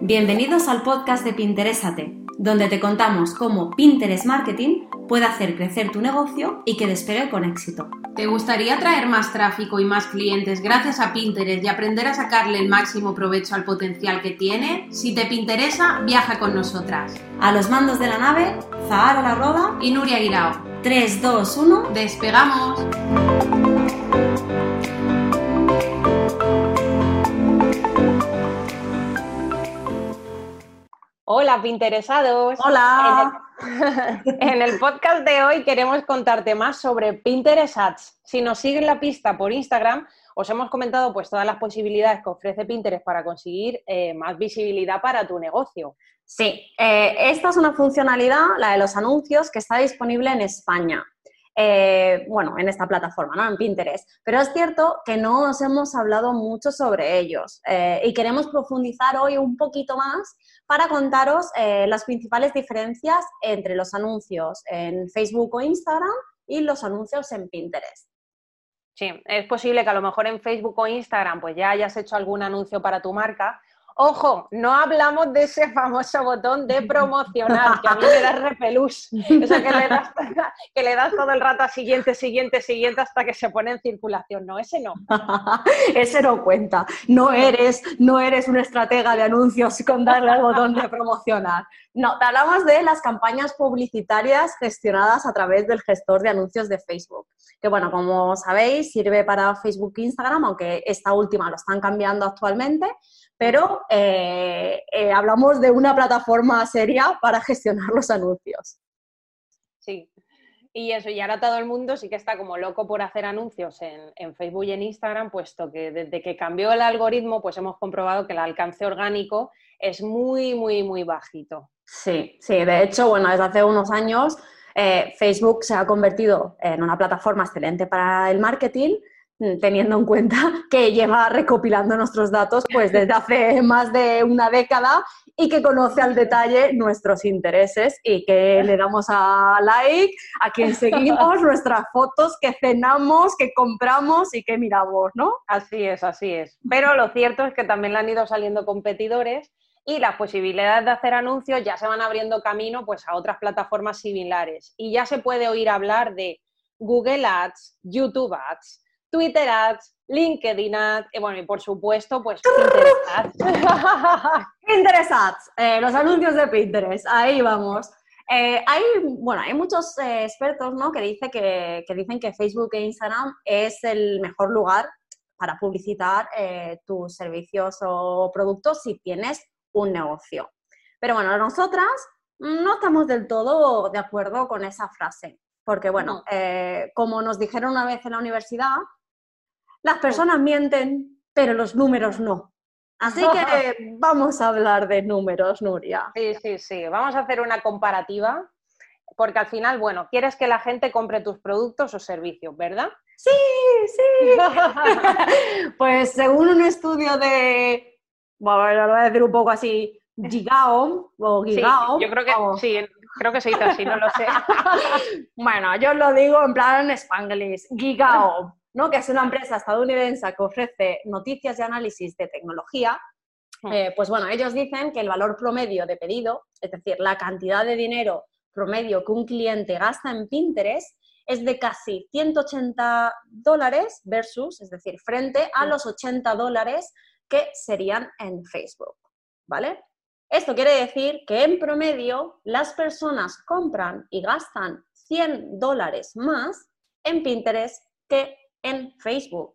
Bienvenidos al podcast de Pinterésate, donde te contamos cómo Pinterest Marketing puede hacer crecer tu negocio y que despegue con éxito. ¿Te gustaría traer más tráfico y más clientes gracias a Pinterest y aprender a sacarle el máximo provecho al potencial que tiene? Si te interesa, viaja con nosotras. A los mandos de la nave, Zahara La Roda y Nuria Guirao. 3, 2, 1, ¡despegamos! Hola, Pinteresados. Hola. En el, podcast de hoy queremos contarte más sobre Pinterest Ads. Si nos siguen la pista por Instagram, os hemos comentado pues todas las posibilidades que ofrece Pinterest para conseguir eh, más visibilidad para tu negocio. Sí, eh, esta es una funcionalidad, la de los anuncios, que está disponible en España. Eh, bueno, en esta plataforma, ¿no? En Pinterest. Pero es cierto que no os hemos hablado mucho sobre ellos eh, y queremos profundizar hoy un poquito más para contaros eh, las principales diferencias entre los anuncios en Facebook o Instagram y los anuncios en Pinterest. Sí, es posible que a lo mejor en Facebook o Instagram pues ya hayas hecho algún anuncio para tu marca, Ojo, no hablamos de ese famoso botón de promocionar, que a mí me da repelús. Eso que le, das, que le das todo el rato a siguiente, siguiente, siguiente hasta que se pone en circulación. No, ese no. ese no cuenta. No eres, no eres una estratega de anuncios con darle al botón de promocionar. No, te hablamos de las campañas publicitarias gestionadas a través del gestor de anuncios de Facebook. Que bueno, como sabéis, sirve para Facebook e Instagram, aunque esta última lo están cambiando actualmente pero eh, eh, hablamos de una plataforma seria para gestionar los anuncios. Sí, y eso, y ahora todo el mundo sí que está como loco por hacer anuncios en, Facebook y en Instagram, puesto que desde que cambió el algoritmo, pues hemos comprobado que el alcance orgánico es muy, muy, muy bajito. Sí, sí, de hecho, bueno, desde hace unos años eh, Facebook se ha convertido en una plataforma excelente para el marketing, teniendo en cuenta que lleva recopilando nuestros datos pues desde hace más de una década y que conoce al detalle nuestros intereses y que le damos a like, a quien seguimos, nuestras fotos, que cenamos, que compramos y que miramos, ¿no? Así es, así es. Pero lo cierto es que también le han ido saliendo competidores y las posibilidades de hacer anuncios ya se van abriendo camino pues a otras plataformas similares y ya se puede oír hablar de Google Ads, YouTube Ads, Twitter Ads, LinkedIn Ads, y bueno, y por supuesto, pues Pinterest Ads. Pinterest Ads, eh, los anuncios de Pinterest, ahí vamos. Eh, hay, bueno, hay muchos eh, expertos ¿no? que, dice que, que, dicen que Facebook e Instagram es el mejor lugar para publicitar tus servicios o productos si tienes un negocio. Pero bueno, nosotras no estamos del todo de acuerdo con esa frase, porque bueno, como nos dijeron una vez en la universidad, las personas mienten, pero los números no. Así que vamos a hablar de números, Nuria. Sí, sí, sí. Vamos a hacer una comparativa, porque al final, bueno, quieres que la gente compre tus productos o servicios, ¿verdad? Sí, sí. pues según un estudio de, bueno, lo voy a decir un poco así, Gigao o Gigao. yo creo que sí, creo que se dice así, no lo sé. bueno, yo lo digo en plan spanglish, Gigao que es una empresa estadounidense que ofrece noticias y análisis de tecnología, hmm. eh, pues bueno, ellos dicen que el valor promedio de pedido, es decir, la cantidad de dinero promedio que un cliente gasta en Pinterest, es de casi 180 dólares versus, es decir, frente a hmm. los 80 dólares que serían en Facebook, ¿vale? Esto quiere decir que en promedio las personas compran y gastan 100 dólares más en Pinterest que en Facebook.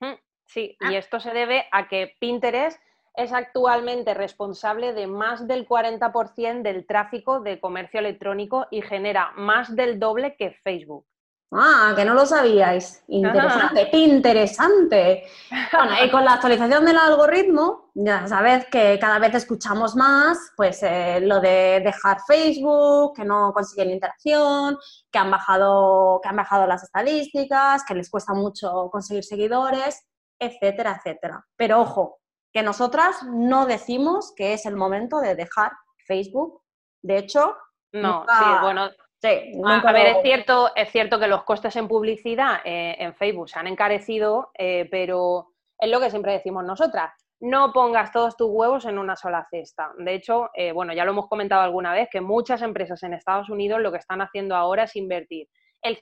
Mm, sí, y ah. esto se debe a que Pinterest es actualmente responsable de más del 40% del tráfico de comercio electrónico y genera más del doble que Facebook. Ah, que no lo sabíais. Interesante, interesante. Bueno, y con la actualización del algoritmo, ya sabes que cada vez escuchamos más, pues eh, lo de dejar Facebook, que no consiguen interacción, que han bajado, que han bajado las estadísticas, que les cuesta mucho conseguir seguidores, etcétera, etcétera. Pero ojo, que nosotras no decimos que es el momento de dejar Facebook. De hecho, no, sí, bueno, Sí, a ver, es cierto, es cierto que los costes en publicidad eh, en Facebook se han encarecido, eh, pero es lo que siempre decimos nosotras. no pongas todos tus huevos en una sola cesta. De hecho, eh, bueno, ya lo hemos comentado alguna vez, que muchas empresas en Estados Unidos lo que están haciendo ahora es invertir el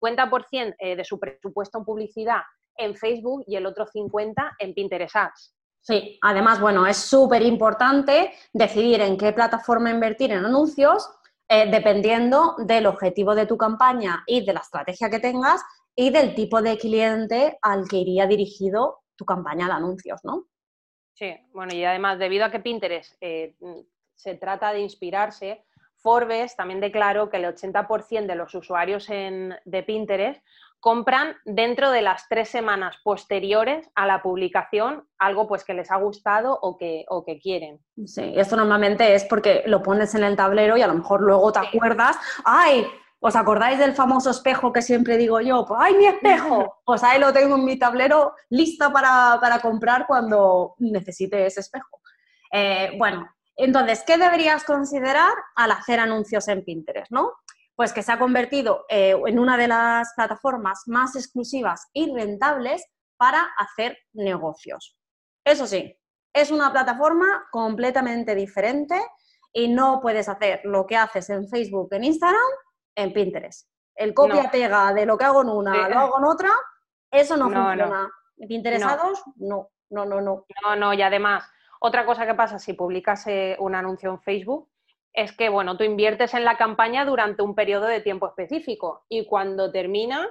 50% eh, de su presupuesto en publicidad en Facebook y el otro 50% en Pinterest Ads. Sí, además, bueno, es súper importante decidir en qué plataforma invertir en anuncios, eh, dependiendo del objetivo de tu campaña y de la estrategia que tengas y del tipo de cliente al que iría dirigido tu campaña de anuncios, ¿no? Sí, bueno, y además, debido a que Pinterest eh, se trata de inspirarse, Forbes también declaró que el 80% de los usuarios de Pinterest compran dentro de las tres semanas posteriores a la publicación algo pues que les ha gustado o que, o que quieren. Sí, esto normalmente es porque lo pones en el tablero y a lo mejor luego te acuerdas, ¡ay! ¿Os acordáis del famoso espejo que siempre digo yo? Pues, ¡ay, mi espejo! Pues ahí lo tengo en mi tablero lista para, comprar cuando necesite ese espejo. Eh, bueno, entonces, ¿qué deberías considerar al hacer anuncios en Pinterest? ¿no? Pues que se ha convertido eh, en una de las plataformas más exclusivas y rentables para hacer negocios. Eso sí, es una plataforma completamente diferente y no puedes hacer lo que haces en Facebook, en Instagram en Pinterest. El copia-pega de lo que hago en una, lo hago en otra, eso no, funciona. ¿Interesados? No. no, no, no, no. No, y además, otra cosa que pasa si publicas eh, un anuncio en Facebook es que, bueno, tú inviertes en la campaña durante un periodo de tiempo específico y cuando termina,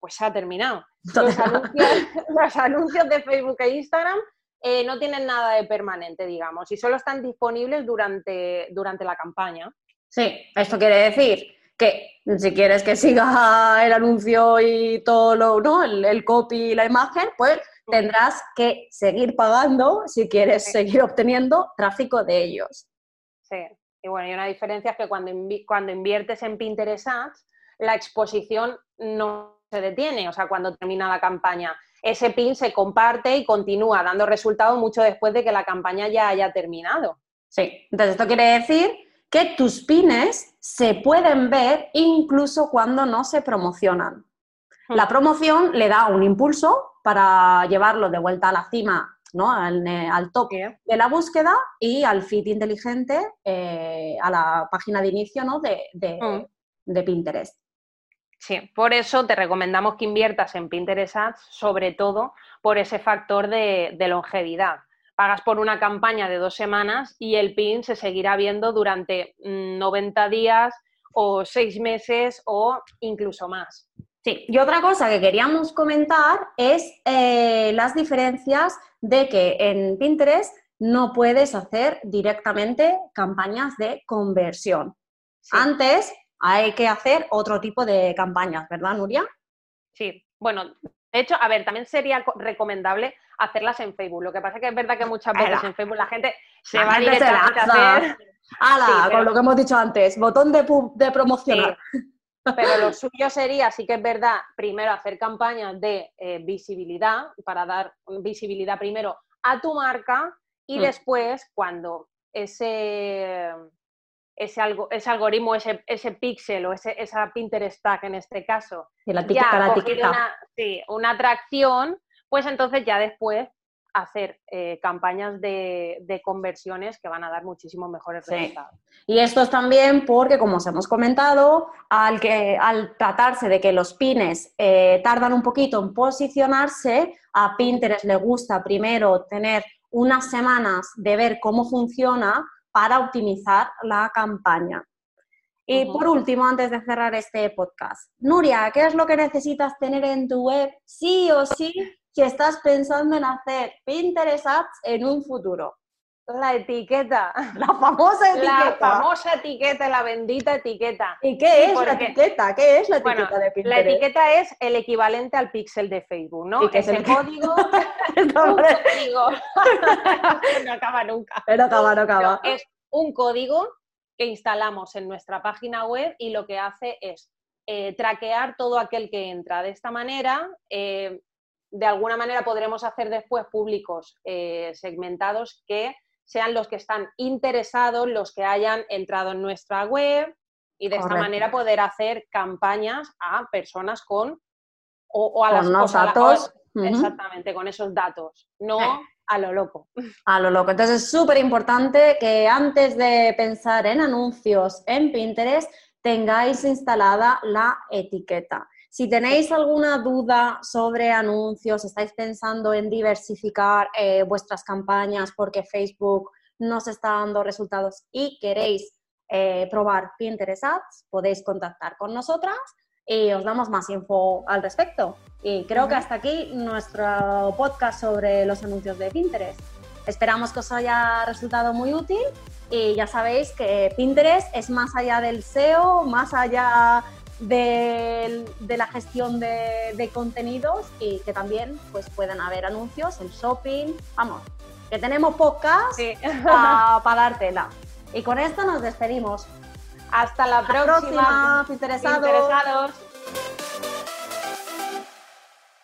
pues se ha terminado. Los anuncios, de Facebook e Instagram eh, no tienen nada de permanente, digamos, y solo están disponibles durante, durante la campaña. Sí, esto quiere decir que si quieres que siga el anuncio y todo lo, ¿no? El, copy y la imagen, pues tendrás que seguir pagando si quieres seguir obteniendo tráfico de ellos. Sí, y bueno, y una diferencia es que cuando, cuando inviertes en Pinterest Ads, la exposición no se detiene, o sea, cuando termina la campaña. Ese pin se comparte y continúa dando resultados mucho después de que la campaña ya haya terminado. Sí, entonces esto quiere decir que tus pines se pueden ver incluso cuando no se promocionan. Hmm. La promoción le da un impulso para llevarlo de vuelta a la cima, ¿no? al, eh, top de la búsqueda y al feed inteligente eh, a la página de inicio ¿no? Hmm. de, Pinterest. Sí, por eso te recomendamos que inviertas en Pinterest Ads, sobre todo por ese factor de longevidad pagas por una campaña de dos semanas y el PIN se seguirá viendo durante 90 mm, días o seis meses o incluso más. Sí, y otra cosa que queríamos comentar es eh, las diferencias de que en Pinterest no puedes hacer directamente campañas de conversión. Antes hay que hacer otro tipo de campañas, ¿verdad, Nuria? Sí, bueno, de hecho, a ver, también sería recomendable hacerlas en Facebook. Lo que pasa es que es verdad que muchas veces en Facebook la gente se va directamente a hacer... ¡Hala! Con lo que hemos dicho antes, botón de, de promocionar. Pero lo suyo sería, sí que es verdad, primero hacer campañas de eh, visibilidad, para dar visibilidad primero a tu marca y mm. después, cuando ese ese, algo, ese algoritmo, ese, ese píxel o ese, esa Pinterest tag en este caso, la ya Una, sí, una atracción, pues entonces ya después hacer eh, campañas de, conversiones que van a dar muchísimos mejores resultados. Y esto es también porque, como os hemos comentado, al, que, al tratarse de que los pines eh, tardan un poquito en posicionarse, a Pinterest le gusta primero tener unas semanas de ver cómo funciona para optimizar la campaña. Y por último, antes de cerrar este podcast, Nuria, ¿qué es lo que necesitas tener en tu web sí o sí si estás pensando en hacer Pinterest Ads en un futuro? La etiqueta. La famosa etiqueta. La famosa etiqueta, la bendita etiqueta. ¿Y qué es la etiqueta? ¿Qué es la etiqueta de Pinterest? La etiqueta es el equivalente al píxel de Facebook, ¿no? es el código. código. no acaba nunca. Pero acaba, no acaba. es un código que instalamos en nuestra página web y lo que hace es eh, traquear todo aquel que entra. De esta manera, eh, de alguna manera podremos hacer después públicos eh, segmentados que sean los que están interesados, los que hayan entrado en nuestra web y de esta manera poder hacer campañas a personas con o, a las datos. Exactamente, con esos datos. No a lo loco. A lo loco. Entonces es súper importante que antes de pensar en anuncios en Pinterest tengáis instalada la etiqueta. Si tenéis alguna duda sobre anuncios, estáis pensando en diversificar eh, vuestras campañas porque Facebook no se está dando resultados y queréis eh, probar Pinterest Ads, podéis contactar con nosotras y os damos más info al respecto. Y creo que hasta aquí nuestro podcast sobre los anuncios de Pinterest. Esperamos que os haya resultado muy útil y ya sabéis que Pinterest es más allá del SEO, más allá de, la gestión de, contenidos y que también pues, pueden haber anuncios, el shopping, vamos, que tenemos podcast para dar tela. Y con esto nos despedimos. Hasta la próxima, interesados.